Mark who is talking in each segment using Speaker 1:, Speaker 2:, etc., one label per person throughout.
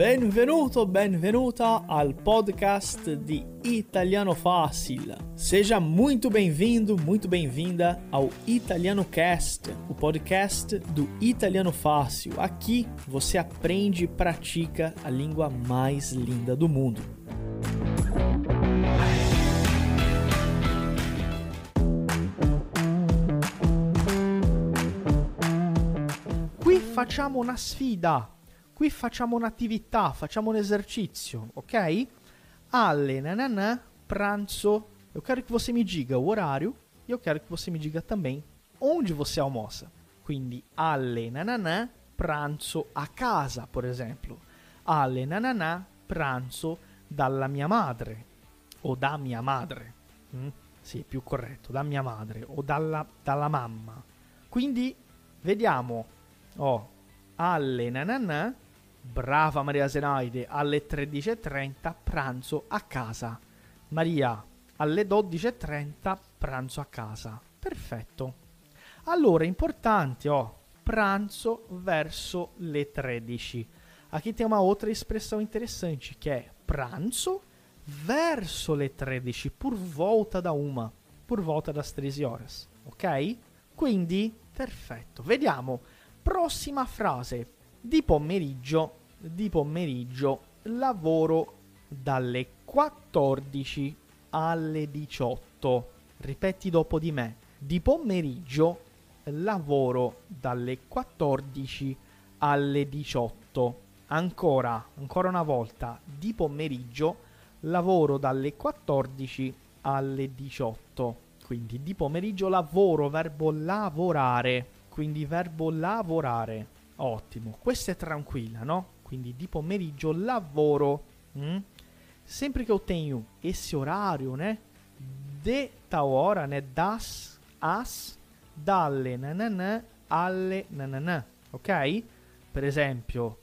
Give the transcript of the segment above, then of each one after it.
Speaker 1: Benvenuto, benvenuta al podcast di Italiano Fácil. Seja muito bem-vindo, muito bem-vinda ao Italiano Cast, o podcast do Italiano Fácil. Aqui você aprende e pratica a língua mais linda do mundo. Facciamo una sfida. Qui facciamo un'attività, facciamo un esercizio, ok? Alle nananã, pranzo. Eu quero que você me diga o horário e eu quero que você me diga também onde você almoça. Quindi alle nananã, pranzo a casa, por esempio. Alle nananã, pranzo dalla mia madre o da mia madre. Mm? Sì, più corretto, da mia madre o dalla, dalla mamma. Quindi vediamo. Oh, alle nananà Brava Maria Zenaide, alle 13.30 pranzo a casa. Maria, alle 12.30 pranzo a casa. Perfetto. Allora, importante, ó, pranzo verso le 13. Aqui tem uma outra expressão interessante, que é pranzo verso le 13, por volta da uma, por volta das 13 horas, ok? Quindi, perfetto. Vediamo. Prossima frase di pomeriggio, di pomeriggio lavoro dalle 14 alle 18. Ripeti dopo di me. Di pomeriggio lavoro dalle 14 alle 18. Ancora, ancora una volta, di pomeriggio lavoro dalle 14 alle 18. Quindi di pomeriggio lavoro, verbo lavorare. Quindi verbo lavorare. Ottimo, questa è tranquilla, no? Quindi di pomeriggio lavoro. Mm? Sempre que eu tenho esse horário, né? De tal hora, né? Das, as, dalle nananã alle nananã, ok? Per esempio,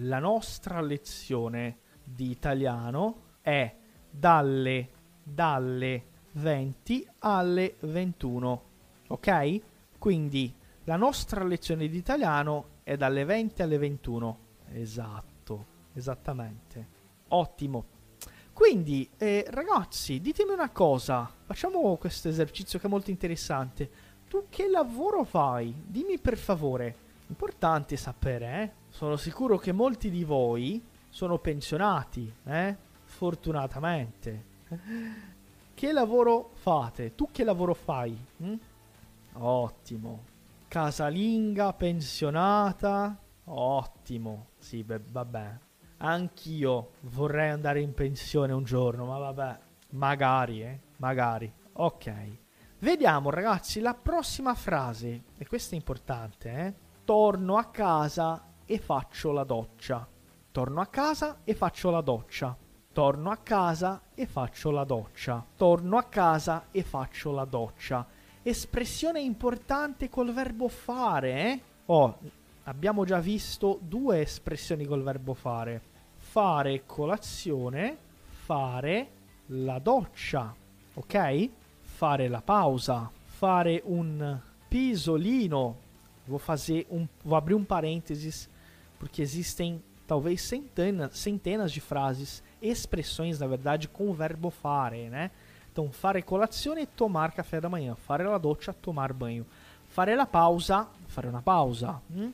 Speaker 1: la nostra lezione di italiano è dalle, dalle 20 alle 21, ok? Quindi la nostra lezione di italiano è dalle 20 alle 21. Esatto, esattamente. Ottimo. Quindi, eh, ragazzi, ditemi una cosa. Facciamo questo esercizio che è molto interessante. Tu che lavoro fai? Dimmi per favore. Importante sapere, eh? Sono sicuro che molti di voi sono pensionati, eh? Fortunatamente. Che lavoro fate? Tu che lavoro fai? Hm? Ottimo casalinga, pensionata. Ottimo. Sì, beh, vabbè. Anch'io vorrei andare in pensione un giorno, ma vabbè. Magari, eh. Magari. Ok. Vediamo, ragazzi, la prossima frase. E questa è importante, eh. Torno a casa e faccio la doccia. Torno a casa e faccio la doccia. Torno a casa e faccio la doccia. Torno a casa e faccio la doccia espressione importante col verbo fare, eh? Oh, abbiamo già visto due espressioni col verbo fare. Fare colazione, fare la doccia, ok? Fare la pausa, fare un pisolino. Vou fazer um, vou abrir um parênteses porque existem talvez centenas, centenas de frases, expressões, na verdade, com o verbo fare, né? Então, fare colazione e tomar café da manhã. Fare la doccia, tomar banho. Fare la pausa, fare una pausa. Hm?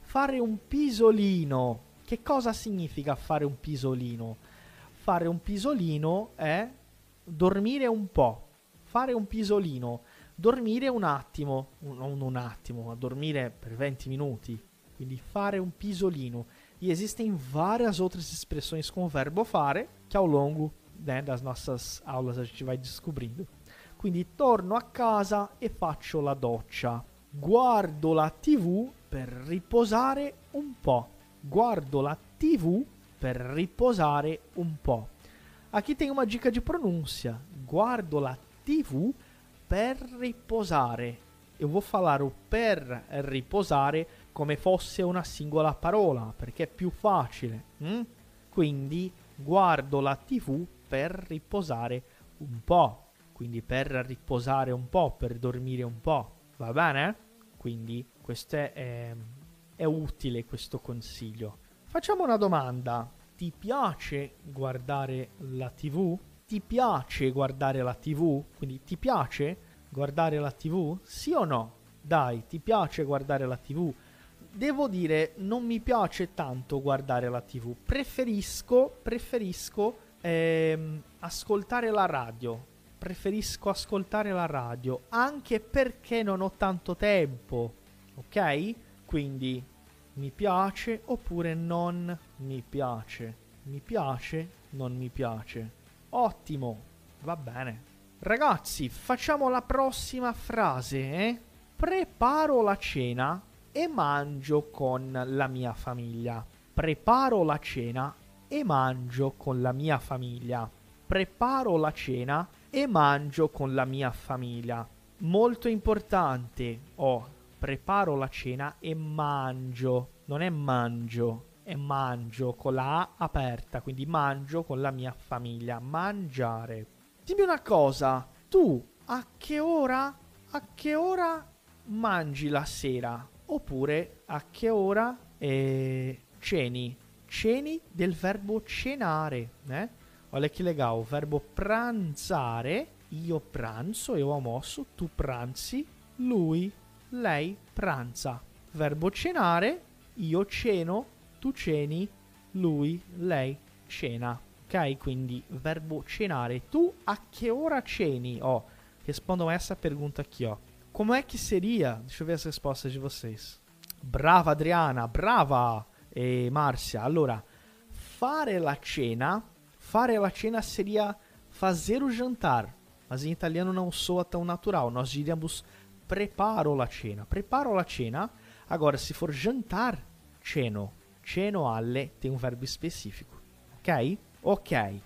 Speaker 1: Fare un pisolino. Che cosa significa fare un pisolino? Fare un pisolino è dormire un po'. Fare un pisolino. Dormire un attimo, non un attimo, ma dormire per 20 minuti. Quindi fare un pisolino. E existem várias outras expressões com o verbo fare que ao longo né, das nossas aulas a gente vai descobrindo. Quindi torno a casa e faccio la doccia. Guardo la TV per riposare un po'. Guardo la TV per riposare un po'. Aqui tem uma dica de pronúncia. Guardo la TV per riposare. Eu vou falar o per riposare come fosse una singola parola, perché è più facile. Mm? Quindi guardo la TV per riposare un po', quindi per riposare un po', per dormire un po'. va bene? Quindi questo è, è, è utile questo consiglio. Facciamo una domanda. Ti piace guardare la TV? Ti piace guardare la TV? Quindi ti piace guardare la TV? Sì o no? Dai, ti piace guardare la TV? Devo dire, non mi piace tanto guardare la TV. Preferisco, preferisco ehm, ascoltare la radio. Preferisco ascoltare la radio, anche perché non ho tanto tempo. Ok? Quindi mi piace oppure non mi piace. Mi piace, non mi piace. Ottimo, va bene. Ragazzi, facciamo la prossima frase, eh? Preparo la cena e mangio con la mia famiglia. Preparo la cena e mangio con la mia famiglia. Preparo la cena e mangio con la mia famiglia. Molto importante. Oh, preparo la cena e mangio. Non è mangio, è mangio con la A aperta, quindi mangio con la mia famiglia. Mangiare. Dimmi una cosa, tu a che ora? A che ora mangi la sera? Oppure a che ora eh, ceni? Ceni del verbo cenare, né? Olha que legal, verbo pranzare, io pranzo, eu almoço, tu pranzi, lui, lei pranza. Verbo cenare, io ceno, tu ceni, lui, lei cena. Ok? Quindi verbo cenare. Tu a che ora ceni? Ó, oh, respondam essa pergunta aqui, ó. Como é que seria? Deixa eu ver as respostas de vocês. Brava Adriana, brava e Márcia. Allora, fare la cena, fare la cena seria fazer o jantar, mas em italiano não soa tão natural. Nós diríamos preparo la cena. Preparo la cena. Agora, se for jantar, ceno. Ceno alle tem um verbo específico. Ok? Ok.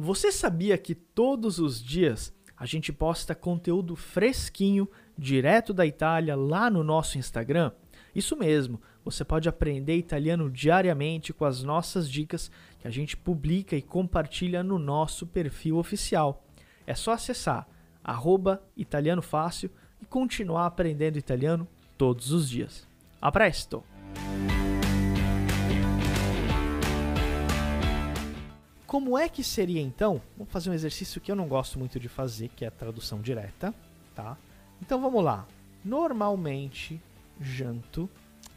Speaker 1: Você sabia que todos os dias a gente posta conteúdo fresquinho, direto da Itália, lá no nosso Instagram? Isso mesmo, você pode aprender italiano diariamente com as nossas dicas que a gente publica e compartilha no nosso perfil oficial. É só acessar arroba italiano fácil e continuar aprendendo italiano todos os dias. A presto! Como é que seria então? Vamos fazer um exercício que eu não gosto muito de fazer, que é a tradução direta, tá? Então vamos lá. Normalmente janto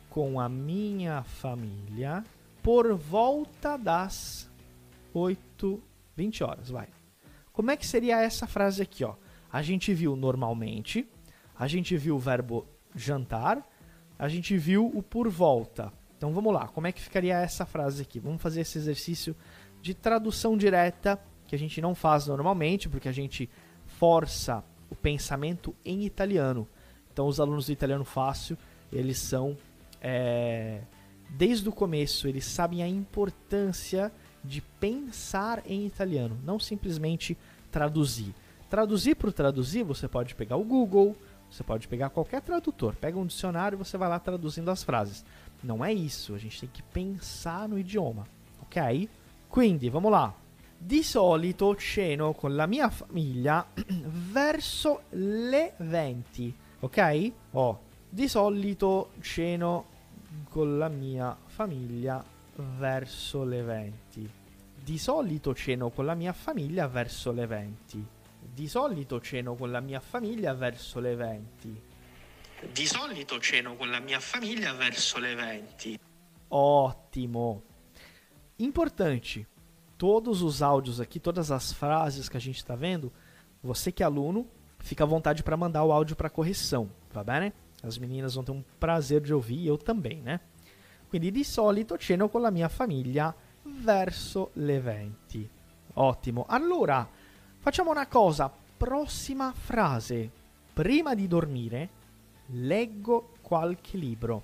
Speaker 1: com a minha família por volta das 8, 20 horas, vai. Como é que seria essa frase aqui, ó? A gente viu normalmente, a gente viu o verbo jantar, a gente viu o por volta. Então vamos lá, como é que ficaria essa frase aqui? Vamos fazer esse exercício de tradução direta que a gente não faz normalmente, porque a gente força o pensamento em italiano. Então, os alunos do italiano fácil, eles são é, desde o começo, eles sabem a importância de pensar em italiano, não simplesmente traduzir. Traduzir por traduzir, você pode pegar o Google, você pode pegar qualquer tradutor, pega um dicionário e você vai lá traduzindo as frases. Não é isso, a gente tem que pensar no idioma, ok? Quindi, vamos là. Di solito ceno con la mia famiglia verso le 20, ok? Oh, di solito ceno con la mia famiglia verso le 20. Di solito ceno con la mia famiglia verso le 20. Di solito ceno con la mia famiglia verso le 20. Di solito ceno con la mia famiglia verso le 20. Ottimo. Importante, todos os áudios aqui, todas as frases que a gente está vendo, você que é aluno, fica à vontade para mandar o áudio para correção, va bene? As meninas vão ter um prazer de ouvir, eu também, né? Quindi di solito ceno con la mia famiglia verso le 20. Ottimo. Allora, facciamo una cosa. Prossima frase. Prima di dormire, leggo qualche libro.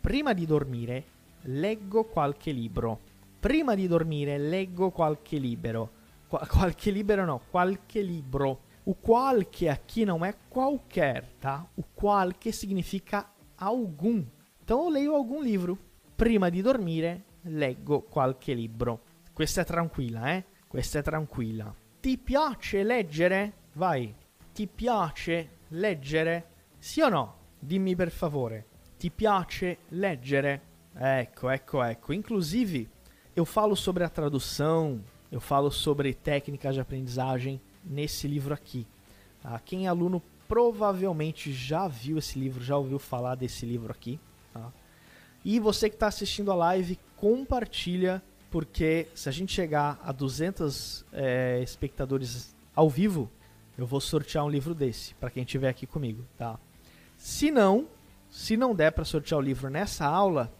Speaker 1: Prima di dormire, leggo qualche libro. Prima di dormire leggo qualche libro. Qu- qualche libro no, qualche libro. O qualche aqui não é qualquer, tá? O qualche significa algum. Então eu leio algum livro. Prima di dormire, leggo qualche libro. Questa è tranquilla, eh? Questa è tranquilla. Ti piace leggere? Vai. Ti piace leggere? Sì o no? Dimmi per favore. Ti piace leggere? Ecco, ecco, ecco. Inclusive, eu falo sobre a tradução, eu falo sobre técnicas de aprendizagem nesse livro aqui. Tá? Quem é aluno provavelmente já viu esse livro, já ouviu falar desse livro aqui. Tá? E você que está assistindo a live, compartilha, porque se a gente chegar a 200 é, espectadores ao vivo, eu vou sortear um livro desse para quem estiver aqui comigo, tá? Se não, se não der para sortear o livro nessa aula,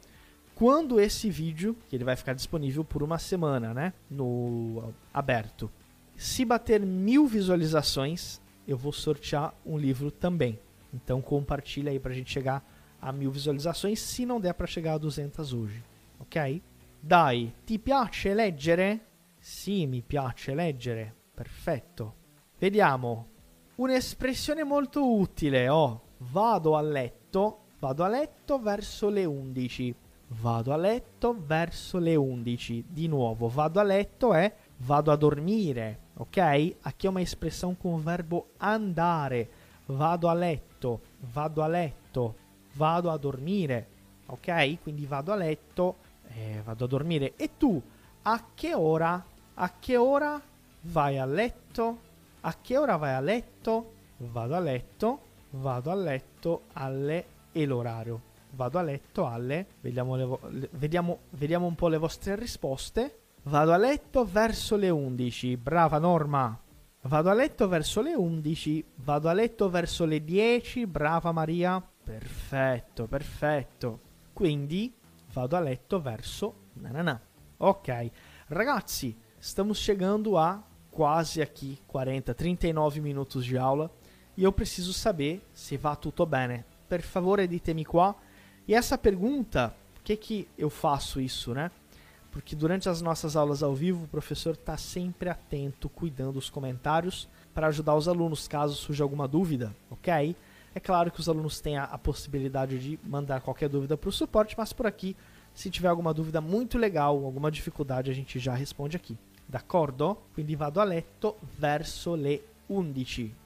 Speaker 1: quando esse vídeo, que ele vai ficar disponível por uma semana, né, no aberto, se bater mil visualizações, eu vou sortear um livro também. Então compartilha aí para a gente chegar a mil visualizações, se não der para chegar a 200 hoje, ok? Dai, ti piace leggere? Sì, mi piace leggere. Perfetto. Vediamo. Un'espressione molto utile. Oh, vado a letto. Vado a letto verso le 11. Vado a letto verso le 11. Di nuovo, vado a letto è vado a dormire. Ok? Aqui é uma expressão com o verbo andare. Vado a letto. Vado a letto. Vado a dormire. Ok? Quindi vado a letto. Eh, vado a dormire. E tu, a che ora? A che ora vai a letto? A che ora vai a letto? Vado a letto, vado a letto alle e l'orario. Vado a letto alle, vediamo, le, vediamo, vediamo un po' le vostre risposte. Vado a letto verso le 11, brava Norma. Vado a letto verso le 11, vado a letto verso le 10, brava Maria. Perfetto, perfetto. Quindi vado a letto verso nanana. Ok, ragazzi, estamos chegando a quase aqui 40, 39 minutos de aula e eu preciso saber se va tutto bene. Per favore ditemi qua. E essa pergunta, por que, que eu faço isso, né? Porque durante as nossas aulas ao vivo, o professor está sempre atento, cuidando dos comentários para ajudar os alunos caso surja alguma dúvida, ok? É claro que os alunos têm a, a possibilidade de mandar qualquer dúvida para o suporte, mas por aqui, se tiver alguma dúvida muito legal, alguma dificuldade, a gente já responde aqui. D'accordo? Quindi vado a letto verso le 11.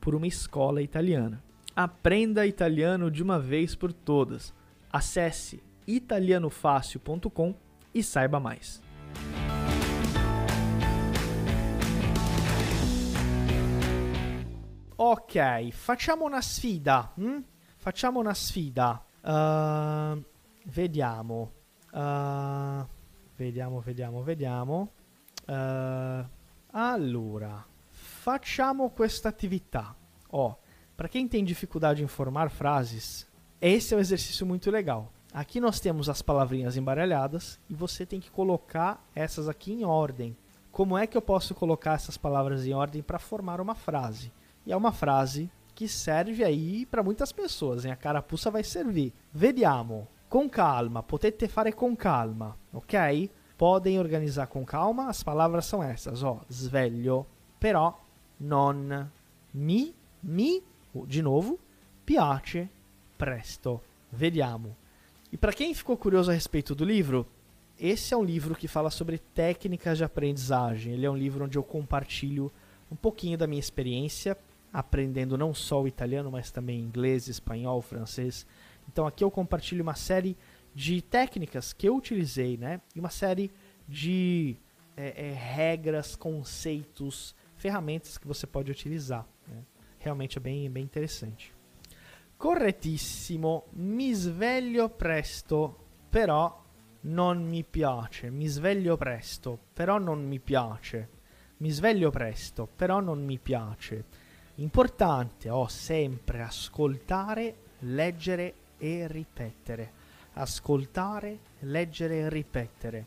Speaker 1: por uma escola italiana. Aprenda italiano de uma vez por todas. Acesse italianofácil.com e saiba mais. Ok, facciamo una sfida. Hm? Facciamo una sfida. Uh, vediamo. Uh, vediamo, vediamo, vediamo. Uh, allora, facciamo questa attività. Ó, para quem tem dificuldade em formar frases, esse é um exercício muito legal. Aqui nós temos as palavrinhas embaralhadas e você tem que colocar essas aqui em ordem. Como é que eu posso colocar essas palavras em ordem para formar uma frase? E é uma frase que serve aí para muitas pessoas, hein? A carapuça vai servir. Vediamo. Com calma, potete fare com calma, ok? Podem organizar com calma. As palavras são essas, ó. Sveglio, però, non, mi, mi, de novo, piace, presto. Vediamo. E para quem ficou curioso a respeito do livro, esse é um livro que fala sobre técnicas de aprendizagem. Ele é um livro onde eu compartilho um pouquinho da minha experiência aprendendo não só o italiano, mas também inglês, espanhol, francês. Então aqui eu compartilho uma série de técnicas que eu utilizei, né? E uma série de é, é, regras, conceitos, ferramentas que você pode utilizar. Né? Realmente é bem, bem interessante. Correttissimo, mi sveglio presto, però non mi piace. Mi sveglio presto, però non mi piace. Mi sveglio presto, però non mi piace. Importante, ho sempre ascoltare, leggere e ripetere. Ascoltare, leggere e ripetere.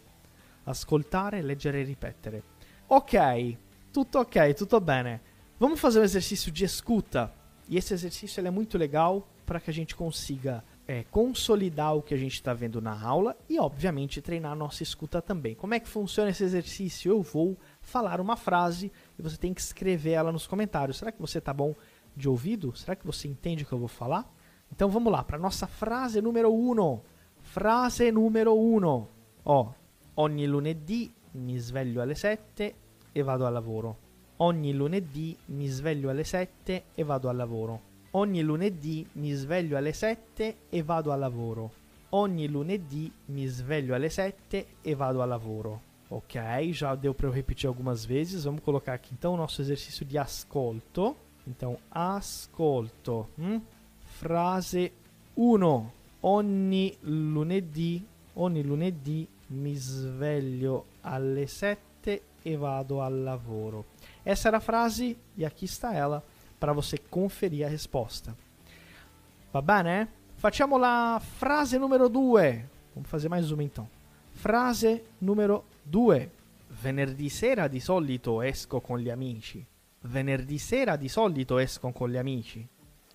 Speaker 1: Ascoltare, leggere e ripetere. Ok, tudo ok, tudo bem. Vamos fazer um exercício de escuta. E esse exercício é muito legal para que a gente consiga é, consolidar o que a gente está vendo na aula e, obviamente, treinar a nossa escuta também. Como é que funciona esse exercício? Eu vou falar uma frase e você tem que escrever ela nos comentários. Será que você está bom de ouvido? Será que você entende o que eu vou falar? Então vamos lá para nossa frase número 1. Um. Frase número 1. Um. Ó, ogni lunedì mi sveglio alle 7 e vado al lavoro. Ogni lunedì mi sveglio alle 7 e vado al lavoro. Ogni lunedì mi sveglio alle 7 e vado al lavoro. Ogni lunedì mi sveglio alle 7 e vado al lavoro. Ok, já deu para eu repetir algumas vezes. Vamos colocar aqui então o nosso exercício de ascolto. Então, ascolto. Hum? Frase 1. Ogni lunedì, ogni lunedì mi sveglio alle 7 e vado al lavoro. Essa era a frase e aqui está ela para você conferir a risposta. Va bene? Facciamo la frase numero 2. Vamos fazer mais uma então. Frase numero 2. Venerdì sera di solito esco con gli amici. Venerdì sera di solito esco con gli amici.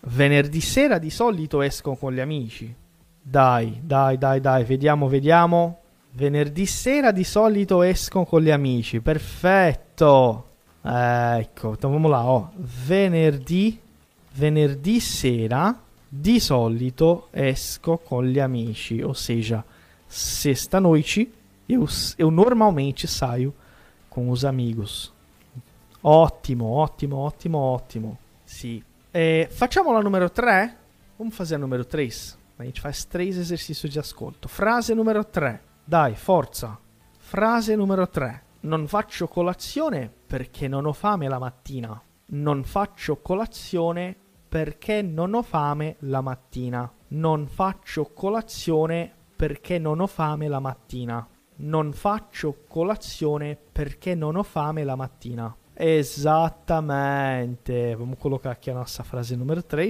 Speaker 1: Venerdì sera di solito esco con gli amici. Dai, dai, dai, dai, vediamo, vediamo. Venerdì sera di solito esco con gli amici. Perfetto. ecco, vamos lá, ó. Venerdì, venerdì sera di solito esco con gli amici, ou seja, sexta-noite eu, eu normalmente saio com os amigos. Ottimo, ottimo, ottimo, ottimo. Sì. É, facciamo la numero 3. Vamos fazer a número 3? A gente faz três exercícios de ascolto. Frase numero 3. Dai, forza. Frase numero 3. Non faccio colazione perché non ho fame la mattina. Non faccio colazione perché non ho fame la mattina. Non faccio colazione perché non ho fame la mattina. Non faccio colazione perché non ho fame la mattina. Esattamente. Vamos colocar aqui a nossa frase numero 3.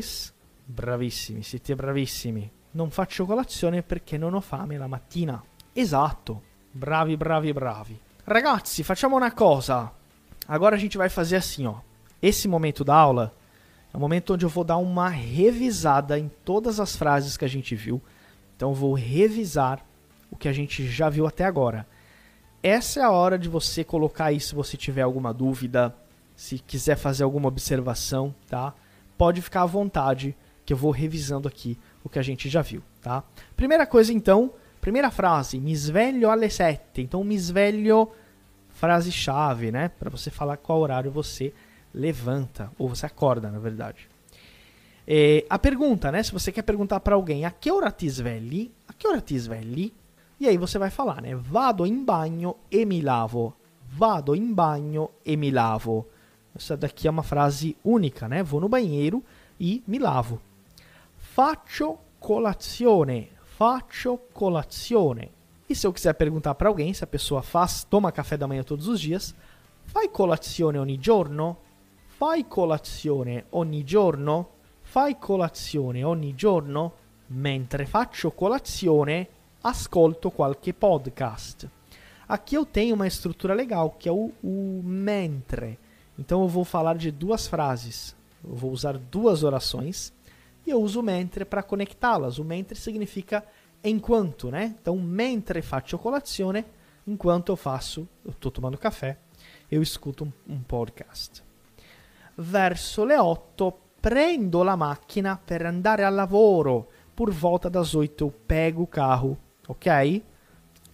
Speaker 1: Bravissimi, siete bravissimi. Non faccio colazione perché non ho fame la mattina. Esatto. Bravi, bravi, bravi. Ragazzi, facciamo una cosa. Agora a gente vai fazer assim, ó. Esse momento da aula é o momento onde eu vou dar uma revisada em todas as frases que a gente viu. Então vou revisar o que a gente já viu até agora. Essa é a hora de você colocar aí se você tiver alguma dúvida, se quiser fazer alguma observação, tá? Pode ficar à vontade que eu vou revisando aqui o que a gente já viu, tá? Primeira coisa então, Primeira frase, mi sveglio alle sette. Então, mi sveglio, frase-chave, né? Para você falar qual horário você levanta, ou você acorda, na verdade. É, a pergunta, né? Se você quer perguntar para alguém, a que hora ti svegli? A que hora ti svegli? E aí você vai falar, né? Vado in bagno e mi lavo. Vado in bagno e mi lavo. Essa daqui é uma frase única, né? Vou no banheiro e me lavo. Faccio colazione faccio colazione. E se eu quiser perguntar para alguém se a pessoa faz, toma café da manhã todos os dias, fai colazione ogni giorno? Fai colazione ogni giorno? Fai colazione ogni giorno? Mentre faccio colazione, ascolto qualche podcast. Aqui eu tenho uma estrutura legal, que é o, o mentre. Então eu vou falar de duas frases. Eu vou usar duas orações e eu uso mentre para conectá-las. O mentre significa enquanto, né? Então, mentre faccio colazione, enquanto eu faço, eu estou tomando café, eu escuto um, um podcast. Verso le 8 prendo la macchina per andare al lavoro. Por volta das 8 eu pego o carro, ok?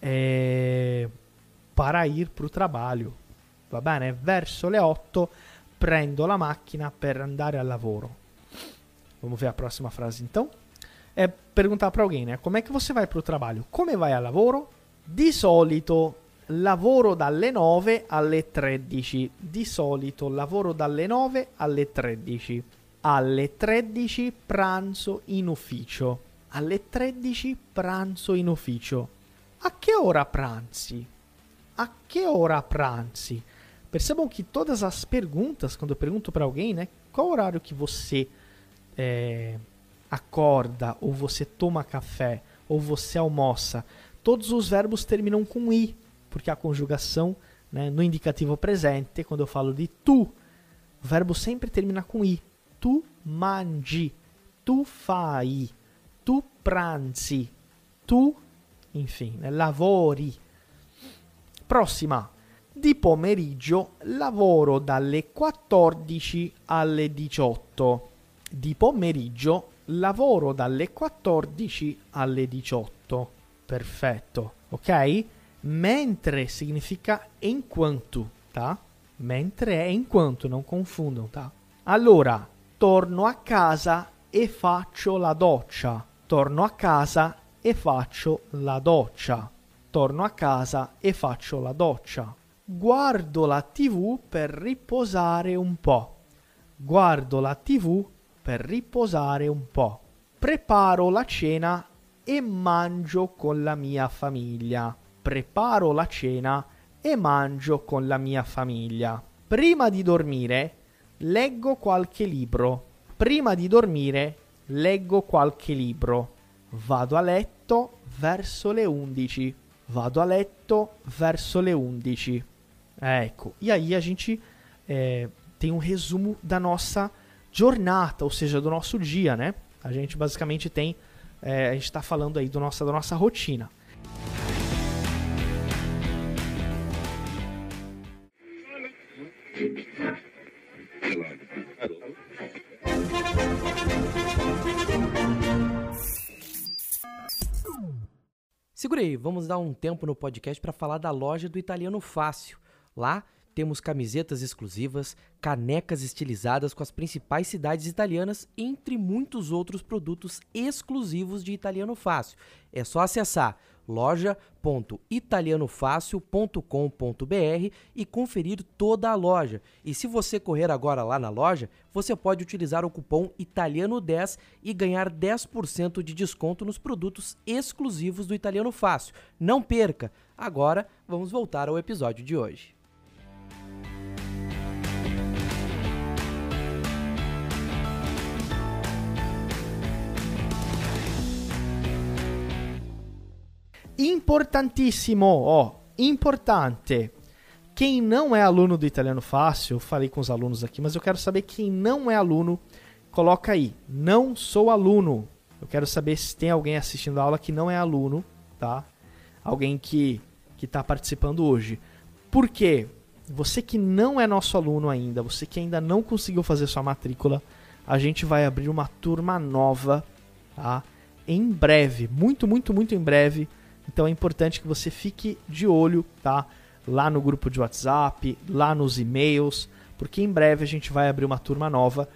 Speaker 1: É... Para ir para o trabalho. Va bene? Verso le 8 prendo la macchina per andare al lavoro. Vamos ver a próxima frase então. É perguntar para alguém, né? Como é que você vai para o trabalho? Come vai al lavoro? Di solito lavoro dalle 9 alle 13. Di solito lavoro dalle 9 alle 13. alle 13 pranzo in ufficio. Alle 13 pranzo in ufficio. A que hora pranzi? A que hora pranzi? Percebam que todas as perguntas, quando eu pergunto para alguém, né, qual horário que você é, acorda, ou você toma café, ou você almoça, todos os verbos terminam com i, porque a conjugação né, no indicativo presente, quando eu falo de tu, o verbo sempre termina com i. Tu mangi, tu fai, tu pranzi, tu, enfim, né, lavori. Prossima. Di pomeriggio lavoro dalle 14 alle 18. Di pomeriggio lavoro dalle 14 alle 18. Perfetto, ok? Mentre significa enquanto, tá? Mentre è enquanto, non confundam, tá? Allora, torno a casa e faccio la doccia. Torno a casa e faccio la doccia. Torno a casa e faccio la doccia. Guardo la TV per riposare un po'. Guardo la TV per riposare un po'. Preparo la cena e mangio con la mia famiglia. Preparo la cena e mangio con la mia famiglia. Prima di dormire leggo qualche libro. Prima di dormire leggo qualche libro. Vado a letto verso le 11. Vado a letto verso le 11. Ecco, e aí a gente é, tem um resumo da nossa jornada, ou seja, do nosso dia, né? A gente basicamente tem, é, a gente está falando aí do nossa, da nossa rotina.
Speaker 2: Segura aí, vamos dar um tempo no podcast para falar da loja do Italiano Fácil. Lá temos camisetas exclusivas, canecas estilizadas com as principais cidades italianas, entre muitos outros produtos exclusivos de Italiano Fácil. É só acessar loja.italianofácil.com.br e conferir toda a loja. E se você correr agora lá na loja, você pode utilizar o cupom Italiano10 e ganhar 10% de desconto nos produtos exclusivos do Italiano Fácil. Não perca! Agora vamos voltar ao episódio de hoje.
Speaker 1: Importantissimo, ó, importante. Quem não é aluno do Italiano Fácil, eu falei com os alunos aqui, mas eu quero saber quem não é aluno, coloca aí, não sou aluno. Eu quero saber se tem alguém assistindo a aula que não é aluno, tá? Alguém que que está participando hoje. Por quê? Você que não é nosso aluno ainda, você que ainda não conseguiu fazer sua matrícula, a gente vai abrir uma turma nova, tá? Em breve, muito, muito, muito em breve então é importante que você fique de olho, tá? Lá no grupo de WhatsApp, lá nos e-mails, porque em breve a gente vai abrir uma turma nova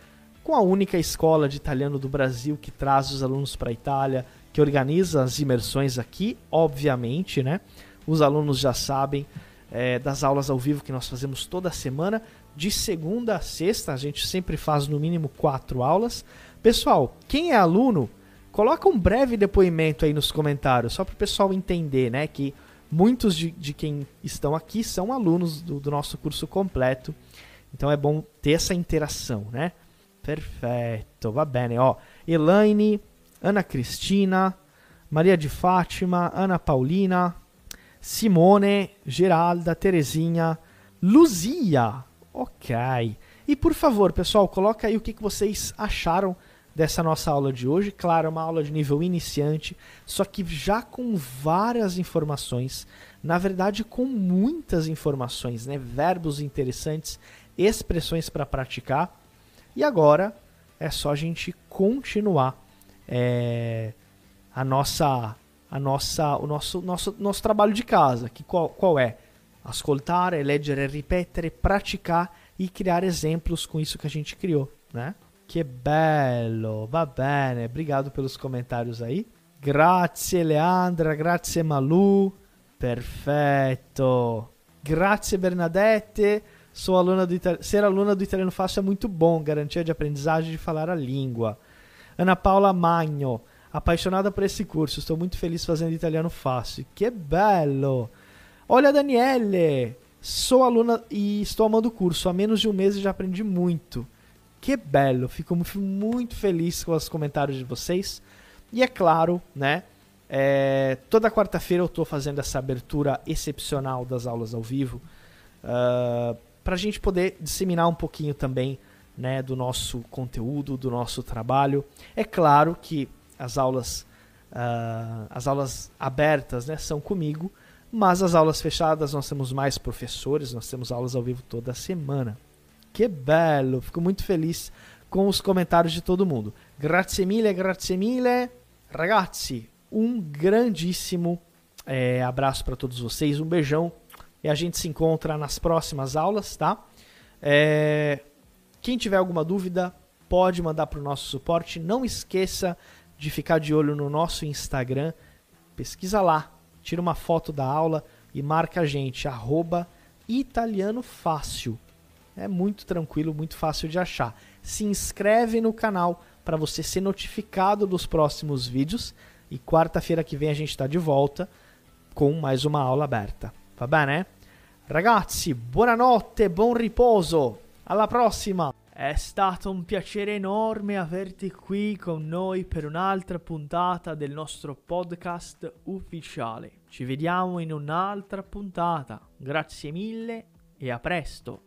Speaker 1: com a única escola de italiano do Brasil que traz os alunos para a Itália, que organiza as imersões aqui, obviamente, né? Os alunos já sabem é, das aulas ao vivo que nós fazemos toda semana, de segunda a sexta, a gente sempre faz no mínimo quatro aulas. Pessoal, quem é aluno, Coloca um breve depoimento aí nos comentários, só para o pessoal entender, né? Que muitos de, de quem estão aqui são alunos do, do, nosso curso completo. Então é bom ter essa interação, né? Perfeito, va bene. Ó, Elaine, Ana Cristina, Maria de Fátima, Ana Paulina, Simone, Geralda, Terezinha, Luzia. Ok. E por favor, pessoal, coloca aí o que vocês acharam dessa nossa aula de hoje. Claro, é uma aula de nível iniciante, só que já com várias informações, na verdade com muitas informações, né? verbos interessantes, expressões para praticar. E agora é só a gente continuar é, a nossa, a nossa, o nosso, nosso, nosso trabalho de casa, que qual, qual é? Ascoltare, leggere, ripetere, praticar e criar exemplos com isso que a gente criou, né? Que bello, va bene. Obrigado pelos comentários aí. Grazie Leandra, grazie Malu. Perfetto. Grazie Bernadette. Sou aluna do Ita... Ser aluna do italiano fácil é muito bom, garantia de aprendizagem de falar a língua. Ana Paula Magno, apaixonada por esse curso, estou muito feliz fazendo italiano fácil. Que bello! Olha, Daniele, sou aluna e estou amando o curso. Há menos de um mês e já aprendi muito. Que bello! Fico muito feliz com os comentários de vocês. E é claro, né? É, toda quarta-feira eu estou fazendo essa abertura excepcional das aulas ao vivo uh, para a gente poder disseminar um pouquinho também né, do nosso conteúdo, do nosso trabalho. É claro que as aulas, uh, as aulas abertas né, são comigo, mas as aulas fechadas nós temos mais professores, nós temos aulas ao vivo toda semana. Que bello! Fico muito feliz com os comentários de todo mundo. Grazie mille, grazie mille. Ragazzi, um grandíssimo é, abraço para todos vocês, um beijão e a gente se encontra nas próximas aulas, tá? É, quem tiver alguma dúvida, pode mandar para o nosso suporte. Não esqueça de ficar de olho no nosso Instagram. Pesquisa lá, tira uma foto da aula e marca a gente, arroba italiano fácil. É muito tranquilo, muito fácil de achar. Se inscreve no canal para você ser notificado dos próximos vídeos. E quarta-feira que vem a gente está de volta com mais uma aula aberta. Va bene? Ragazzi, buonanotte, buon riposo. Alla prossima. È stato un piacere enorme averti qui con noi per un'altra puntata del nostro podcast ufficiale. Ci vediamo in un'altra puntata. Grazie mille e a presto.